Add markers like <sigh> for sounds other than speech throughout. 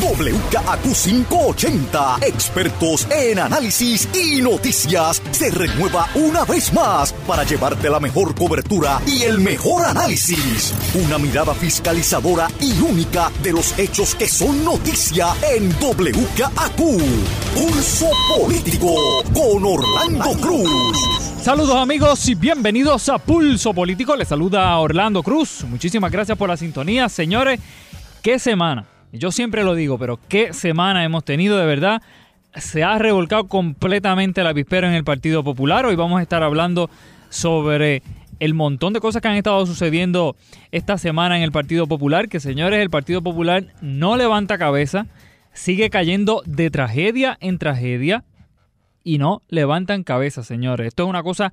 WKAQ 580, expertos en análisis y noticias, se renueva una vez más para llevarte la mejor cobertura y el mejor análisis. Una mirada fiscalizadora y única de los hechos que son noticia en WKAQ. Pulso Político con Orlando Cruz. Saludos amigos y bienvenidos a Pulso Político. Les saluda Orlando Cruz. Muchísimas gracias por la sintonía. Señores, qué semana. Yo siempre lo digo, pero qué semana hemos tenido de verdad. Se ha revolcado completamente la vispera en el Partido Popular. Hoy vamos a estar hablando sobre el montón de cosas que han estado sucediendo esta semana en el Partido Popular. Que señores, el Partido Popular no levanta cabeza. Sigue cayendo de tragedia en tragedia y no levantan cabeza, señores. Esto es una cosa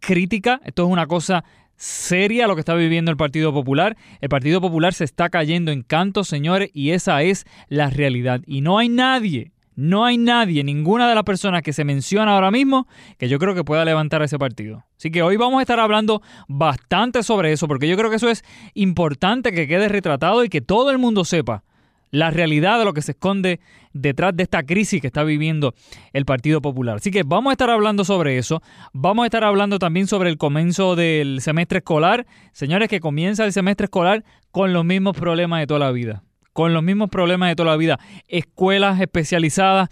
crítica, esto es una cosa seria lo que está viviendo el Partido Popular. El Partido Popular se está cayendo en canto, señores, y esa es la realidad. Y no hay nadie, no hay nadie, ninguna de las personas que se menciona ahora mismo que yo creo que pueda levantar ese partido. Así que hoy vamos a estar hablando bastante sobre eso, porque yo creo que eso es importante que quede retratado y que todo el mundo sepa la realidad de lo que se esconde detrás de esta crisis que está viviendo el Partido Popular. Así que vamos a estar hablando sobre eso. Vamos a estar hablando también sobre el comienzo del semestre escolar. Señores, que comienza el semestre escolar con los mismos problemas de toda la vida. Con los mismos problemas de toda la vida. Escuelas especializadas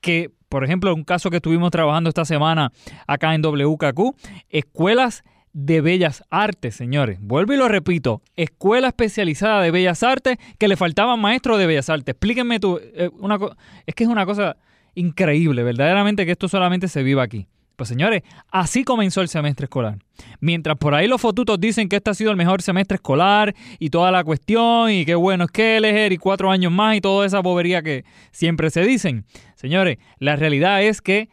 que, por ejemplo, un caso que estuvimos trabajando esta semana acá en WKQ, escuelas de Bellas Artes, señores. Vuelvo y lo repito, escuela especializada de Bellas Artes que le faltaban maestros de Bellas Artes. Explíquenme tú, eh, una es que es una cosa increíble, verdaderamente que esto solamente se viva aquí. Pues señores, así comenzó el semestre escolar. Mientras por ahí los fotutos dicen que este ha sido el mejor semestre escolar y toda la cuestión y qué bueno es que elegir y cuatro años más y toda esa bobería que siempre se dicen. Señores, la realidad es que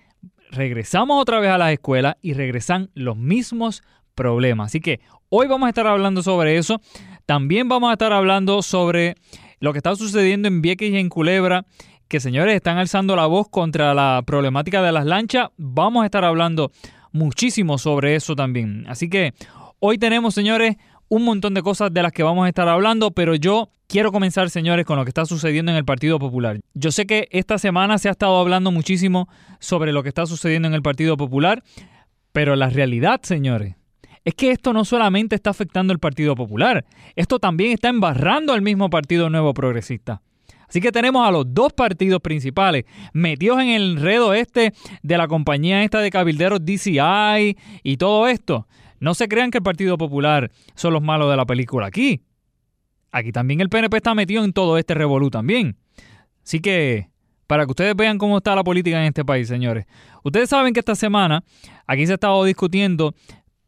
regresamos otra vez a las escuelas y regresan los mismos problemas. Así que hoy vamos a estar hablando sobre eso. También vamos a estar hablando sobre lo que está sucediendo en Vieques y en Culebra, que señores están alzando la voz contra la problemática de las lanchas. Vamos a estar hablando muchísimo sobre eso también. Así que hoy tenemos, señores, un montón de cosas de las que vamos a estar hablando, pero yo quiero comenzar, señores, con lo que está sucediendo en el Partido Popular. Yo sé que esta semana se ha estado hablando muchísimo sobre lo que está sucediendo en el Partido Popular, pero la realidad, señores, es que esto no solamente está afectando al Partido Popular, esto también está embarrando al mismo Partido Nuevo Progresista. Así que tenemos a los dos partidos principales metidos en el enredo este de la compañía esta de cabilderos DCI y todo esto. No se crean que el Partido Popular son los malos de la película aquí. Aquí también el PNP está metido en todo este revolú también. Así que, para que ustedes vean cómo está la política en este país, señores. Ustedes saben que esta semana aquí se ha estado discutiendo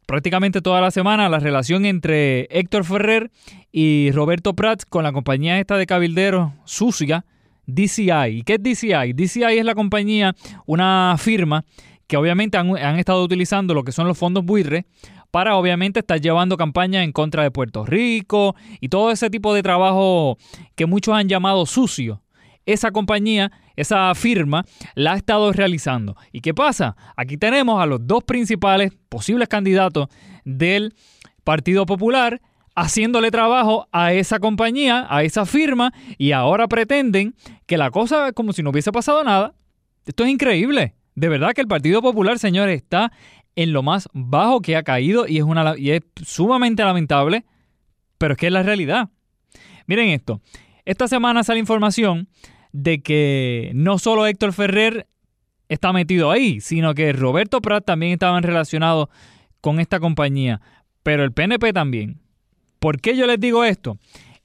prácticamente toda la semana la relación entre Héctor Ferrer y Roberto Prats con la compañía esta de cabilderos sucia, DCI. ¿Y qué es DCI? DCI es la compañía, una firma que obviamente han, han estado utilizando lo que son los fondos buitres para obviamente estar llevando campaña en contra de Puerto Rico y todo ese tipo de trabajo que muchos han llamado sucio. Esa compañía, esa firma, la ha estado realizando. ¿Y qué pasa? Aquí tenemos a los dos principales posibles candidatos del Partido Popular haciéndole trabajo a esa compañía, a esa firma, y ahora pretenden que la cosa como si no hubiese pasado nada. Esto es increíble. De verdad que el Partido Popular, señores, está en lo más bajo que ha caído y es, una, y es sumamente lamentable, pero es que es la realidad. Miren esto, esta semana sale información de que no solo Héctor Ferrer está metido ahí, sino que Roberto Prat también estaba relacionado con esta compañía, pero el PNP también. ¿Por qué yo les digo esto?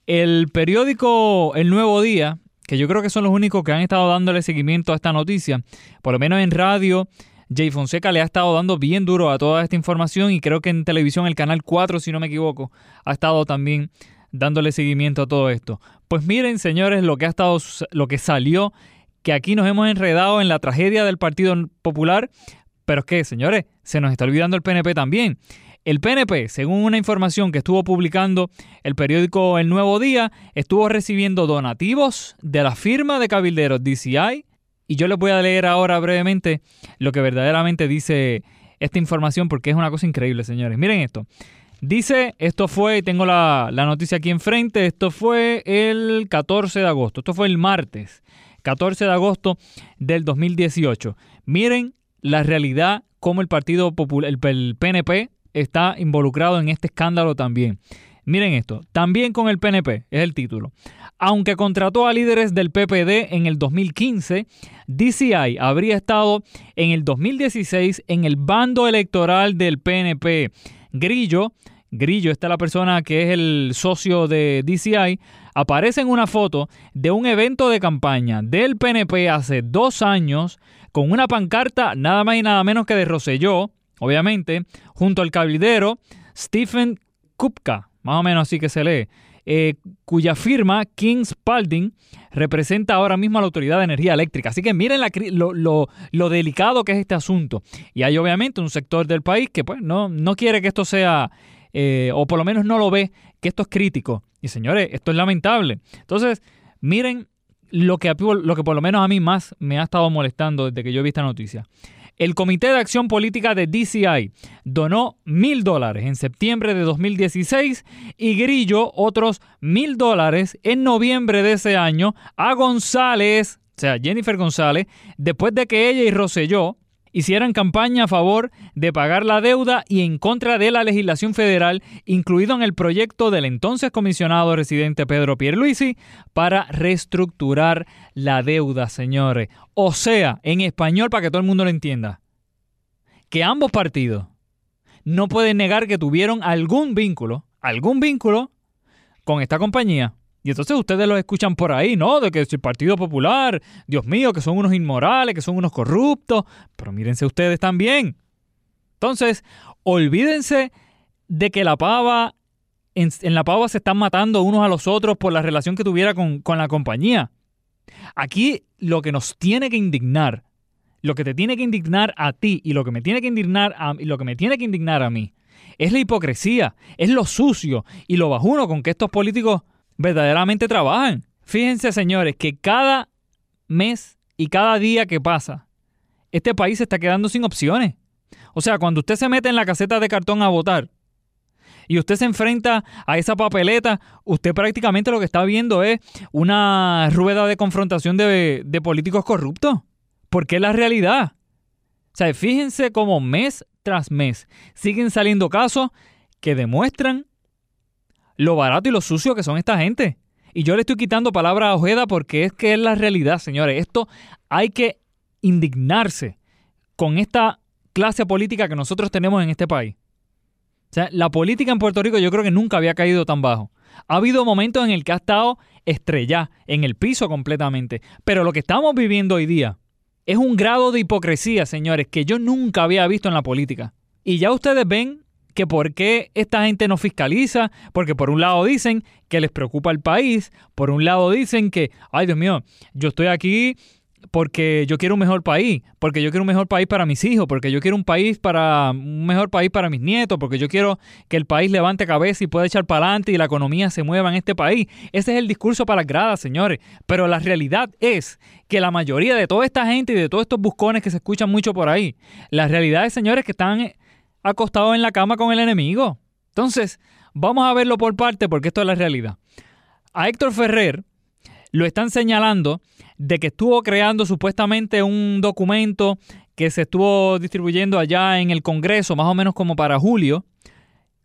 El periódico El Nuevo Día, que yo creo que son los únicos que han estado dándole seguimiento a esta noticia, por lo menos en radio Jay Fonseca le ha estado dando bien duro a toda esta información y creo que en televisión el canal 4, si no me equivoco, ha estado también dándole seguimiento a todo esto. Pues miren, señores, lo que ha estado lo que salió que aquí nos hemos enredado en la tragedia del Partido Popular, pero es que, señores, se nos está olvidando el PNP también. El PNP, según una información que estuvo publicando el periódico El Nuevo Día, estuvo recibiendo donativos de la firma de cabilderos DCI, y yo les voy a leer ahora brevemente lo que verdaderamente dice esta información porque es una cosa increíble, señores. Miren esto. Dice, esto fue, tengo la, la noticia aquí enfrente, esto fue el 14 de agosto, esto fue el martes, 14 de agosto del 2018. Miren la realidad, cómo el Partido Popular, el PNP está involucrado en este escándalo también. Miren esto, también con el PNP, es el título. Aunque contrató a líderes del PPD en el 2015, DCI habría estado en el 2016 en el bando electoral del PNP. Grillo, Grillo, esta es la persona que es el socio de DCI, aparece en una foto de un evento de campaña del PNP hace dos años con una pancarta nada más y nada menos que de Roselló, obviamente, junto al cabildero Stephen Kupka, más o menos así que se lee. Eh, cuya firma, King Spalding, representa ahora mismo a la Autoridad de Energía Eléctrica. Así que miren lo, delicado que es este asunto. Y hay obviamente un sector del país que pues, no, no quiere que esto sea, eh, o por lo menos no lo ve, que esto es crítico. Y señores, esto es lamentable. Entonces, miren lo que, lo que por lo menos a mí más me ha estado molestando desde que yo vi esta noticia. El Comité de Acción Política de DCI donó mil dólares en septiembre de 2016 y Grillo otros mil dólares en noviembre de ese año a González, o sea, Jennifer González, después de que ella y Rosselló hicieran campaña a favor de pagar la deuda y en contra de la legislación federal, incluido en el proyecto del entonces comisionado residente Pedro Pierluisi para reestructurar la deuda, señores. O sea, en español para que todo el mundo lo entienda, que ambos partidos no pueden negar que tuvieron algún vínculo, algún vínculo con esta compañía y entonces ustedes lo escuchan por ahí, ¿no? De que el Partido Popular, Dios mío, que son unos inmorales, que son unos corruptos. Pero mírense ustedes también. Entonces, olvídense de que la pava, en, la pava se están matando unos a los otros por la relación que tuviera con, con la compañía. Aquí lo que nos tiene que indignar, lo que te tiene que indignar a ti y lo que me tiene que indignar a, y lo que me tiene que indignar a mí, es la hipocresía, es lo sucio y lo bajuno con que estos políticos verdaderamente trabajan. Fíjense, señores, que cada mes y cada día que pasa, este país se está quedando sin opciones. O sea, cuando usted se mete en la caseta de cartón a votar y usted se enfrenta a esa papeleta, usted prácticamente lo que está viendo es una rueda de confrontación de, de políticos corruptos. Porque es la realidad. O sea, fíjense cómo mes tras mes siguen saliendo casos que demuestran lo barato y lo sucio que son esta gente. Y yo le estoy quitando palabras a Ojeda porque es que es la realidad, señores. Esto hay que indignarse con esta clase política que nosotros tenemos en este país. O sea, la política en Puerto Rico yo creo que nunca había caído tan bajo. Ha habido momentos en el que ha estado estrellada, en el piso completamente. Pero lo que estamos viviendo hoy día es un grado de hipocresía, señores, que yo nunca había visto en la política. Y ya ustedes ven que por qué esta gente no fiscaliza, porque por un lado dicen que les preocupa el país, por un lado dicen que, ay Dios mío, yo estoy aquí porque yo quiero un mejor país, porque yo quiero un mejor país para mis hijos, porque yo quiero un país para un mejor país para mis nietos, porque yo quiero que el país levante cabeza y pueda echar para adelante y la economía se mueva en este país. Ese es el discurso para las gradas, señores. Pero la realidad es que la mayoría de toda esta gente y de todos estos buscones que se escuchan mucho por ahí, la realidad es, señores, que están acostado en la cama con el enemigo. Entonces, vamos a verlo por parte porque esto es la realidad. A Héctor Ferrer lo están señalando de que estuvo creando supuestamente un documento que se estuvo distribuyendo allá en el Congreso, más o menos como para julio,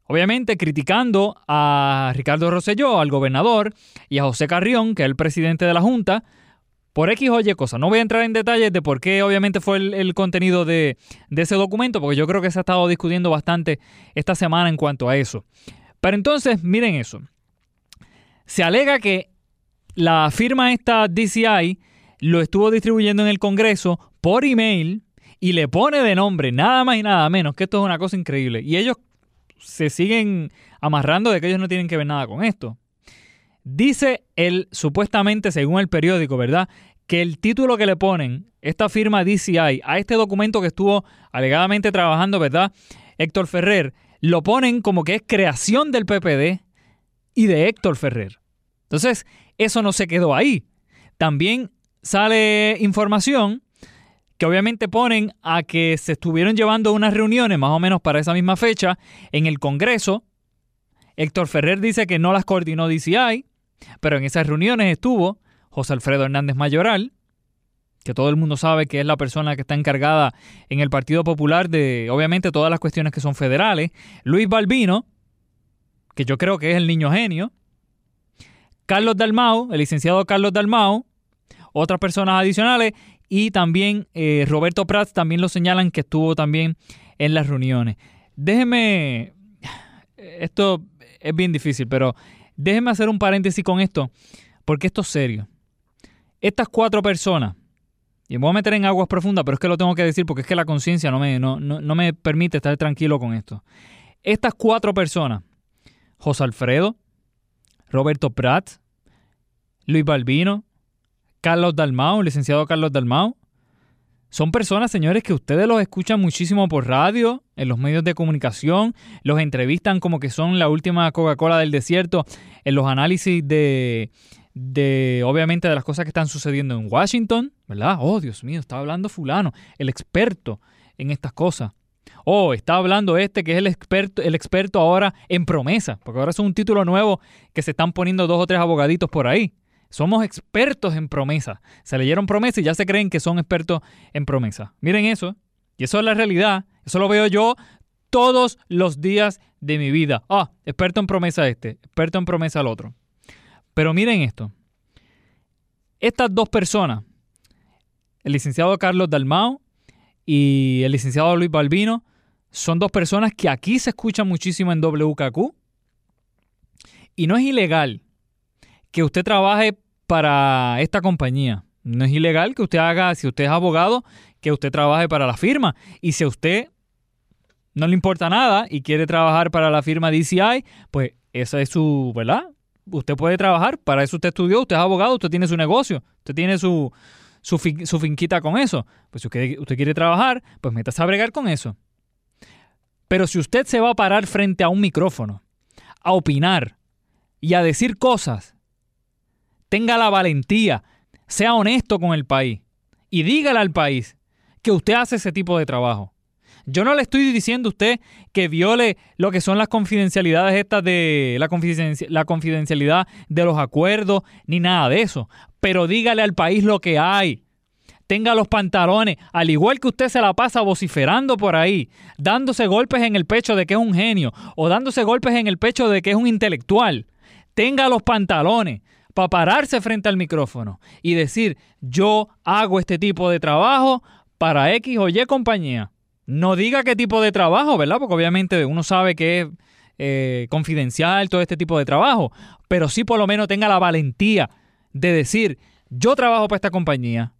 obviamente criticando a Ricardo Rosselló, al gobernador, y a José Carrión, que es el presidente de la Junta, por X o Y cosa. No voy a entrar en detalles de por qué obviamente fue el, contenido de, de, ese documento, porque yo creo que se ha estado discutiendo bastante esta semana en cuanto a eso. Pero entonces, miren eso. Se alega que la firma esta DCI lo estuvo distribuyendo en el Congreso por email y le pone de nombre nada más y nada menos, que esto es una cosa increíble. Y ellos se siguen amarrando de que ellos no tienen que ver nada con esto. Dice él, supuestamente, según el periódico, ¿verdad? Que el título que le ponen, esta firma DCI, a este documento que estuvo alegadamente trabajando, ¿verdad? Héctor Ferrer, lo ponen como que es creación del PPD y de Héctor Ferrer. Entonces, eso no se quedó ahí. También sale información que obviamente ponen a que se estuvieron llevando unas reuniones más o menos para esa misma fecha en el Congreso. Héctor Ferrer dice que no las coordinó DCI. Pero en esas reuniones estuvo José Alfredo Hernández Mayoral, que todo el mundo sabe que es la persona que está encargada en el Partido Popular de, obviamente, todas las cuestiones que son federales. Luis Balbino, que yo creo que es el niño genio. Carlos Dalmau, el licenciado Carlos Dalmau, otras personas adicionales. Y también eh, Roberto Prats también lo señalan que estuvo también en las reuniones. Déjeme, esto es bien difícil, pero Déjenme hacer un paréntesis con esto, porque esto es serio. Estas cuatro personas, y me voy a meter en aguas profundas, pero es que lo tengo que decir porque es que la conciencia no me, no, me permite estar tranquilo con esto. Estas cuatro personas, José Alfredo, Roberto Prat, Luis Balbino, Carlos Dalmau, licenciado Carlos Dalmau, son personas, señores, que ustedes los escuchan muchísimo por radio, en los medios de comunicación, los entrevistan como que son la última Coca-Cola del desierto, en los análisis de, de, obviamente, de las cosas que están sucediendo en Washington, ¿verdad? Oh, Dios mío, está hablando fulano, el experto en estas cosas. Oh, está hablando este que es el experto, el experto ahora en promesa, porque ahora es un título nuevo que se están poniendo dos o tres abogaditos por ahí. Somos expertos en promesa. Se leyeron promesa y ya se creen que son expertos en promesa. Miren eso. Y eso es la realidad. Eso lo veo yo todos los días de mi vida. Ah, experto en promesa este, experto en promesa el otro. Pero miren esto. Estas dos personas, el licenciado Carlos Dalmao y el licenciado Luis Balbino, son dos personas que aquí se escuchan muchísimo en WKQ. Y no es ilegal que usted trabaje para esta compañía. No es ilegal que usted haga, si usted es abogado, que usted trabaje para la firma. Y si a usted no le importa nada y quiere trabajar para la firma DCI, pues esa es su, ¿verdad? Usted puede trabajar, para eso usted estudió, usted es abogado, usted tiene su negocio, usted tiene su, su, finquita con eso. Pues si usted, usted quiere trabajar, pues métase a bregar con eso. Pero si usted se va a parar frente a un micrófono, a opinar y a decir cosas tenga la valentía, sea honesto con el país y dígale al país que usted hace ese tipo de trabajo. Yo no le estoy diciendo a usted que viole lo que son las confidencialidades estas de la, la confidencialidad de los acuerdos ni nada de eso, pero dígale al país lo que hay. Tenga los pantalones, al igual que usted se la pasa vociferando por ahí, dándose golpes en el pecho de que es un genio o dándose golpes en el pecho de que es un intelectual. Tenga los pantalones para pararse frente al micrófono y decir, yo hago este tipo de trabajo para X o Y compañía. No diga qué tipo de trabajo, ¿verdad? Porque obviamente uno sabe que es eh, confidencial todo este tipo de trabajo, pero sí por lo menos tenga la valentía de decir, yo trabajo para esta compañía,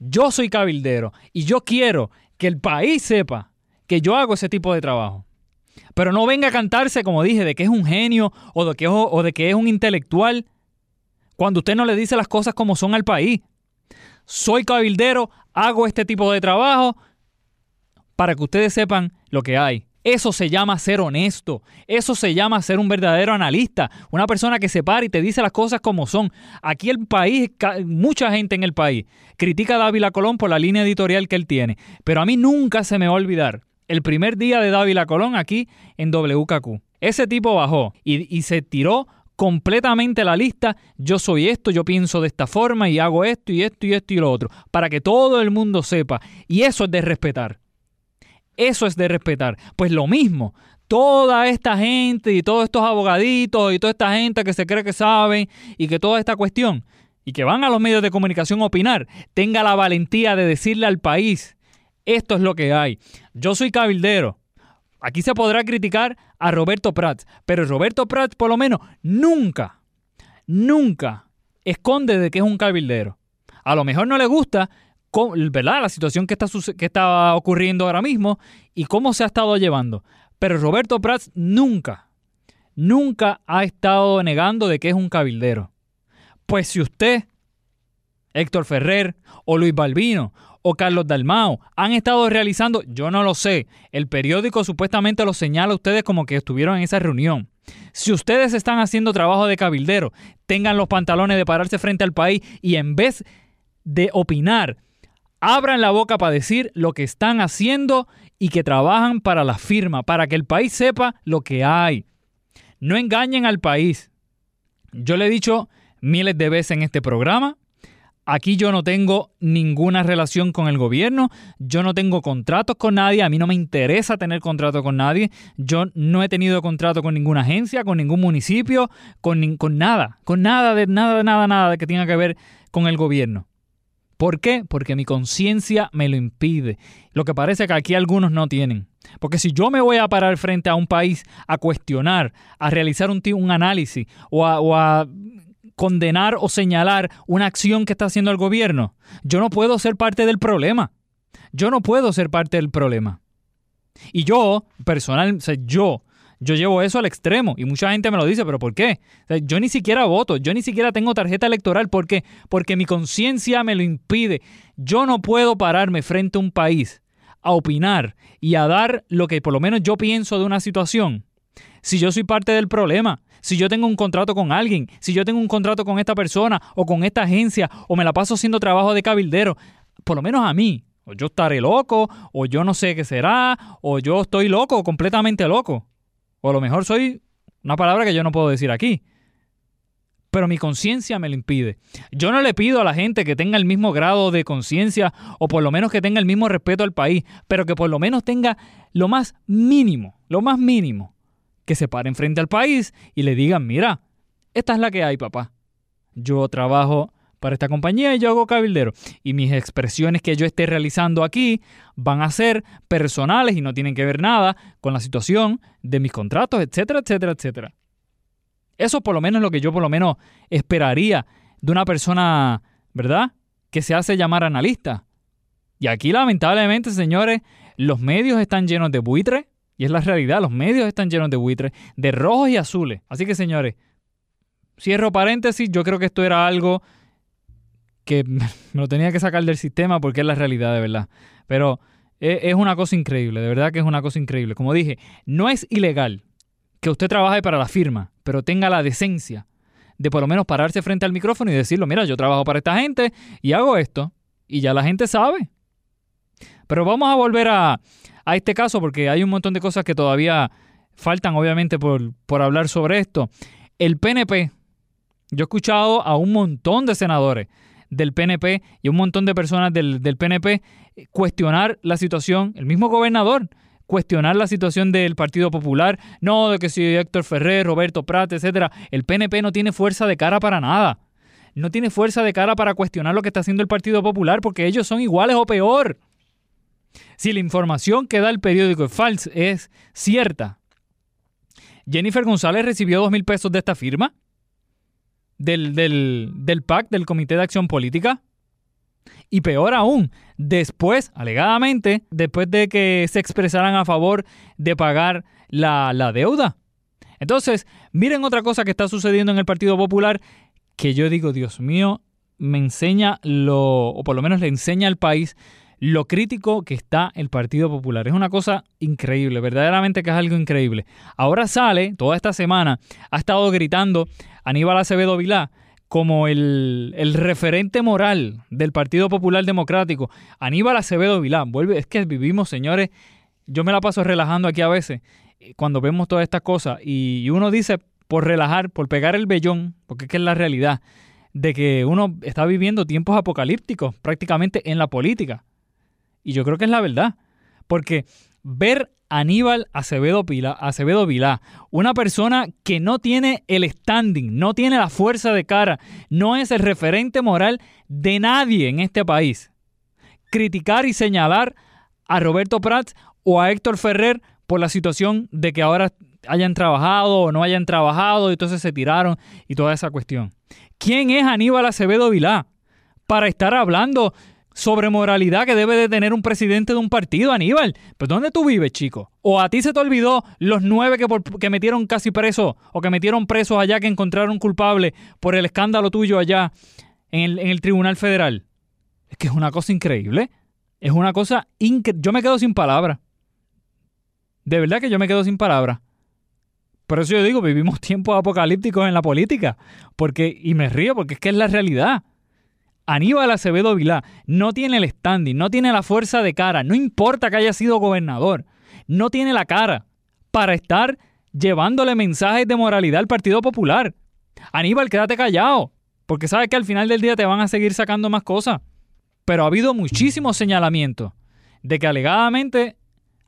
yo soy cabildero y yo quiero que el país sepa que yo hago ese tipo de trabajo. Pero no venga a cantarse, como dije, de que es un genio o de que, o de que es un intelectual cuando usted no le dice las cosas como son al país. Soy cabildero, hago este tipo de trabajo para que ustedes sepan lo que hay. Eso se llama ser honesto. Eso se llama ser un verdadero analista. Una persona que se para y te dice las cosas como son. Aquí el país, mucha gente en el país critica a Dávila Colón por la línea editorial que él tiene. Pero a mí nunca se me va a olvidar el primer día de Dávila Colón aquí en WKQ. Ese tipo bajó y, y se tiró completamente la lista, yo soy esto, yo pienso de esta forma y hago esto y esto y esto y lo otro, para que todo el mundo sepa. Y eso es de respetar. Eso es de respetar. Pues lo mismo, toda esta gente y todos estos abogaditos y toda esta gente que se cree que sabe y que toda esta cuestión y que van a los medios de comunicación a opinar, tenga la valentía de decirle al país, esto es lo que hay. Yo soy cabildero. Aquí se podrá criticar a Roberto Prats, pero Roberto Prats por lo menos nunca, nunca esconde de que es un cabildero. A lo mejor no le gusta ¿verdad? La situación que está, que está ocurriendo ahora mismo y cómo se ha estado llevando. Pero Roberto Prats nunca, nunca ha estado negando de que es un cabildero. Pues si usted, Héctor Ferrer o Luis Balbino o Carlos Dalmao han estado realizando, yo no lo sé, el periódico supuestamente lo señala a ustedes como que estuvieron en esa reunión. Si ustedes están haciendo trabajo de cabildero, tengan los pantalones de pararse frente al país y en vez de opinar, abran la boca para decir lo que están haciendo y que trabajan para la firma, para que el país sepa lo que hay. No engañen al país. Yo le he dicho miles de veces en este programa, aquí yo no tengo ninguna relación con el gobierno, yo no tengo contratos con nadie, a mí no me interesa tener contrato con nadie, yo no he tenido contrato con ninguna agencia, con ningún municipio, con, con nada, con nada de nada, nada, nada que tenga que ver con el gobierno. ¿Por qué? Porque mi conciencia me lo impide. Lo que parece que aquí algunos no tienen. Porque si yo me voy a parar frente a un país a cuestionar, a realizar un, un análisis o a, condenar o señalar una acción que está haciendo el gobierno, yo no puedo ser parte del problema. Yo no puedo ser parte del problema. Y yo, personal, yo yo llevo eso al extremo y mucha gente me lo dice, pero ¿por qué? yo ni siquiera voto, yo ni siquiera tengo tarjeta electoral. ¿Por qué? Porque mi conciencia me lo impide. Yo no puedo pararme frente a un país a opinar y a dar lo que por lo menos yo pienso de una situación. Si yo soy parte del problema, si yo tengo un contrato con alguien, si yo tengo un contrato con esta persona o con esta agencia o me la paso haciendo trabajo de cabildero, por lo menos a mí, o yo estaré loco, o yo no sé qué será, o yo estoy loco, completamente loco. O a lo mejor soy una palabra que yo no puedo decir aquí. Pero mi conciencia me lo impide. Yo no le pido a la gente que tenga el mismo grado de conciencia o por lo menos que tenga el mismo respeto al país, pero que por lo menos tenga lo más mínimo, lo más mínimo, que se paren frente al país y le digan, mira, esta es la que hay, papá. Yo trabajo para esta compañía y yo hago cabildero. Y mis expresiones que yo esté realizando aquí van a ser personales y no tienen que ver nada con la situación de mis contratos, etcétera, etcétera, etcétera. Eso por lo menos es lo que yo por lo menos esperaría de una persona, ¿verdad? Que se hace llamar analista. Y aquí lamentablemente, señores, los medios están llenos de buitres. Y es la realidad, los medios están llenos de buitres, de rojos y azules. Así que, señores, cierro paréntesis, yo creo que esto era algo que <laughs> me lo tenía que sacar del sistema porque es la realidad de verdad. Pero e, es una cosa increíble, de verdad que es una cosa increíble. Como dije, no es ilegal que usted trabaje para la firma, pero tenga la decencia de por lo menos pararse frente al micrófono y decirlo, mira, yo trabajo para esta gente y hago esto. Y ya la gente sabe. Pero vamos a volver a, a este caso porque hay un montón de cosas que todavía faltan, obviamente, por, por hablar sobre esto. El PNP, yo he escuchado a un montón de senadores del PNP y un montón de personas del, PNP cuestionar la situación, el mismo gobernador cuestionar la situación del Partido Popular, no de que si Héctor Ferrer, Roberto Prat, etcétera, el PNP no tiene fuerza de cara para nada. no tiene fuerza de cara para cuestionar lo que está haciendo el Partido Popular porque ellos son iguales o peor. Si la información que da el periódico es falsa, es cierta, Jennifer González recibió dos mil pesos de esta firma, del, del, del PAC, del Comité de Acción Política. Y peor aún, después, alegadamente, después de que se expresaran a favor de pagar la, la deuda. Entonces, miren otra cosa que está sucediendo en el Partido Popular que yo digo, Dios mío, me enseña lo, o por lo menos le enseña al país lo crítico que está el Partido Popular. Es una cosa increíble, verdaderamente que es algo increíble. Ahora sale, toda esta semana, ha estado gritando Aníbal Acevedo Vilá como el, referente moral del Partido Popular Democrático. Aníbal Acevedo Vilá, vuelve, es que vivimos, señores, yo me la paso relajando aquí a veces eh, cuando vemos todas estas cosas y uno dice por relajar, por pegar el vellón, porque es que es la realidad, de que uno está viviendo tiempos apocalípticos prácticamente en la política. Y yo creo que es la verdad. Porque ver a Aníbal Acevedo, Pila, Acevedo Vilá, una persona que no tiene el standing, no tiene la fuerza de cara, no es el referente moral de nadie en este país. Criticar y señalar a Roberto Prats o a Héctor Ferrer por la situación de que ahora hayan trabajado o no hayan trabajado y entonces se tiraron y toda esa cuestión. ¿Quién es Aníbal Acevedo Vilá para estar hablando sobre moralidad que debe de tener un presidente de un partido, Aníbal. ¿Pero dónde tú vives, chico? ¿O a ti se te olvidó los nueve que, que metieron casi presos o que metieron presos allá que encontraron culpable por el escándalo tuyo allá en el, en el Tribunal Federal? Es que es una cosa increíble. Es una cosa increíble. Yo me quedo sin palabras. De verdad que yo me quedo sin palabras. Por eso yo digo, vivimos <laughs> tiempos apocalípticos en la política. Porque, y me río porque es que es la realidad. Aníbal Acevedo Vilá no tiene el standing, no tiene la fuerza de cara, no importa que haya sido gobernador, no tiene la cara para estar llevándole mensajes de moralidad al Partido Popular. Aníbal, quédate callado, porque sabes que al final del día te van a seguir sacando más cosas. Pero ha habido muchísimos señalamientos de que alegadamente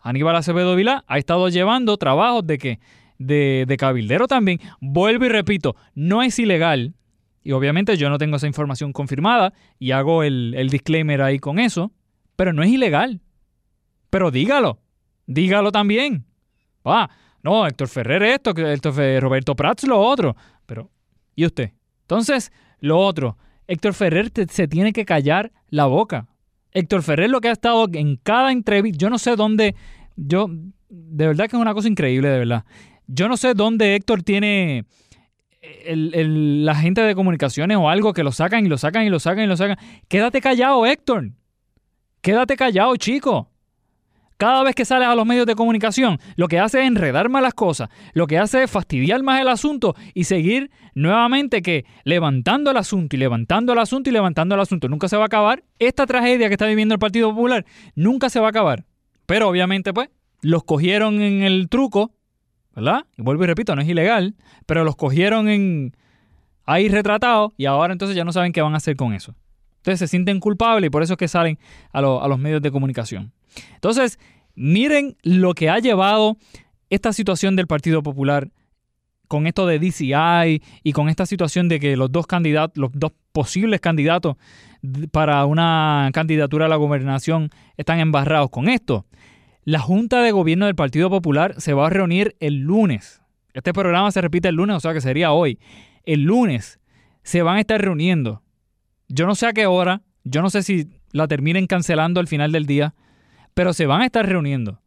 Aníbal Acevedo Vilá ha estado llevando trabajos de que de, de cabildero también. Vuelvo y repito, no es ilegal, y obviamente yo no tengo esa información confirmada y hago el, disclaimer ahí con eso, pero no es ilegal. Pero dígalo, dígalo también. Ah, no, Héctor Ferrer esto, Héctor Ferrer, Roberto Prats lo otro. Pero, ¿y usted? Entonces, lo otro, Héctor Ferrer se tiene que callar la boca. Héctor Ferrer lo que ha estado en cada entrevista, yo no sé dónde, yo, de verdad que es una cosa increíble, de verdad. Yo no sé dónde Héctor tiene el, la gente de comunicaciones o algo que lo sacan y lo sacan y lo sacan y lo sacan. Quédate callado, Héctor. Quédate callado, chico. Cada vez que sales a los medios de comunicación, lo que hace es enredar más las cosas, lo que hace es fastidiar más el asunto y seguir nuevamente que levantando el asunto y levantando el asunto y levantando el asunto. Nunca se va a acabar. Esta tragedia que está viviendo el Partido Popular nunca se va a acabar. Pero obviamente, pues, los cogieron en el truco ¿verdad? Y vuelvo y repito, no es ilegal, pero los cogieron en ahí retratados y ahora entonces ya no saben qué van a hacer con eso. Entonces se sienten culpables y por eso es que salen a, a los medios de comunicación. Entonces, miren lo que ha llevado esta situación del Partido Popular con esto de DCI y con esta situación de que los dos candidatos, los dos posibles candidatos para una candidatura a la gobernación están embarrados con esto. La Junta de Gobierno del Partido Popular se va a reunir el lunes. Este programa se repite el lunes, o sea que sería hoy. El lunes se van a estar reuniendo. Yo no sé a qué hora, yo no sé si la terminen cancelando al final del día, pero se van a estar reuniendo.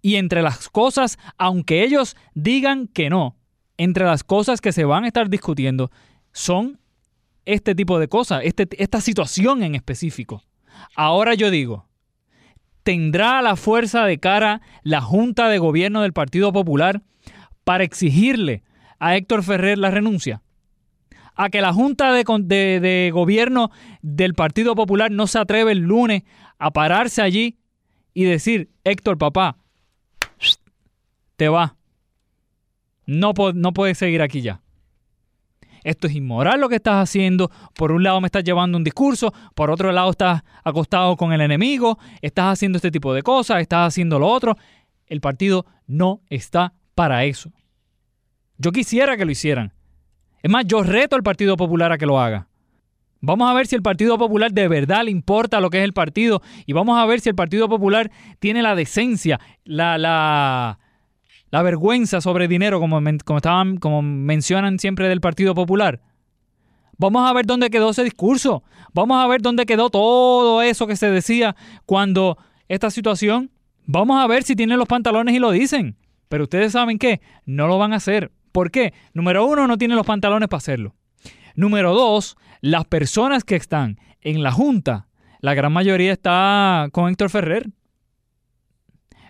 Y entre las cosas, aunque ellos digan que no, entre las cosas que se van a estar discutiendo son este tipo de cosas, este, esta situación en específico. Ahora yo digo, tendrá la fuerza de cara la Junta de Gobierno del Partido Popular para exigirle a Héctor Ferrer la renuncia? A que la Junta de, de, Gobierno del Partido Popular no se atreve el lunes a pararse allí y decir, Héctor, papá, te va. No, no puedes seguir aquí ya esto es inmoral lo que estás haciendo, por un lado me estás llevando un discurso, por otro lado estás acostado con el enemigo, estás haciendo este tipo de cosas, estás haciendo lo otro. El partido no está para eso. Yo quisiera que lo hicieran. Es más, yo reto al Partido Popular a que lo haga. Vamos a ver si el Partido Popular de verdad le importa lo que es el partido y vamos a ver si el Partido Popular tiene la decencia, la, la, la vergüenza sobre dinero, como, como, estaban, como mencionan siempre del Partido Popular. Vamos a ver dónde quedó ese discurso. Vamos a ver dónde quedó todo eso que se decía cuando esta situación. Vamos a ver si tienen los pantalones y lo dicen. Pero ustedes saben qué, no lo van a hacer. ¿Por qué? Número uno, no tienen los pantalones para hacerlo. Número dos, las personas que están en la Junta, la gran mayoría está con Héctor Ferrer.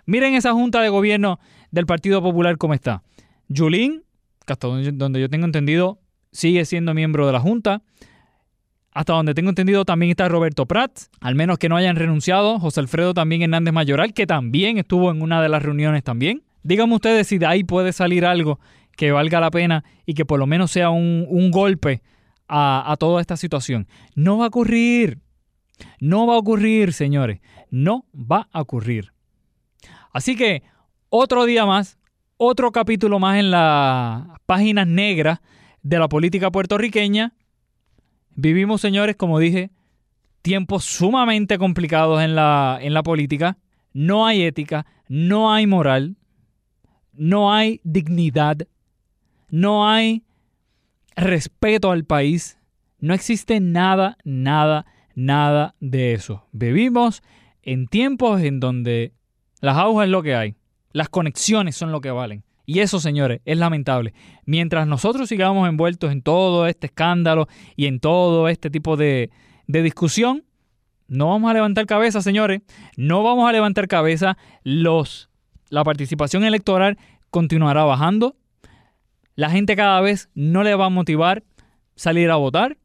Miren esa Junta de Gobierno del Partido Popular cómo está. Yulín, que hasta donde yo tengo entendido, sigue siendo miembro de la Junta. Hasta donde tengo entendido también está Roberto Prats, al menos que no hayan renunciado. José Alfredo también Hernández Mayoral, que también estuvo en una de las reuniones también. Díganme ustedes si de ahí puede salir algo que valga la pena y que por lo menos sea un golpe a, toda esta situación. No va a ocurrir. No va a ocurrir, señores. No va a ocurrir. Así que otro día más, otro capítulo más en las páginas negras de la política puertorriqueña. Vivimos, señores, como dije, tiempos sumamente complicados en la, en la política. No hay ética, no hay moral, no hay dignidad, no hay respeto al país. No existe nada, nada, nada de eso. Vivimos en tiempos en donde las aguas es lo que hay. Las conexiones son lo que valen. Y eso, señores, es lamentable. Mientras nosotros sigamos envueltos en todo este escándalo y en todo este tipo de, de discusión, no vamos a levantar cabeza, señores. No vamos a levantar cabeza. Los, la participación electoral continuará bajando la gente cada vez no le va a motivar salir a votar.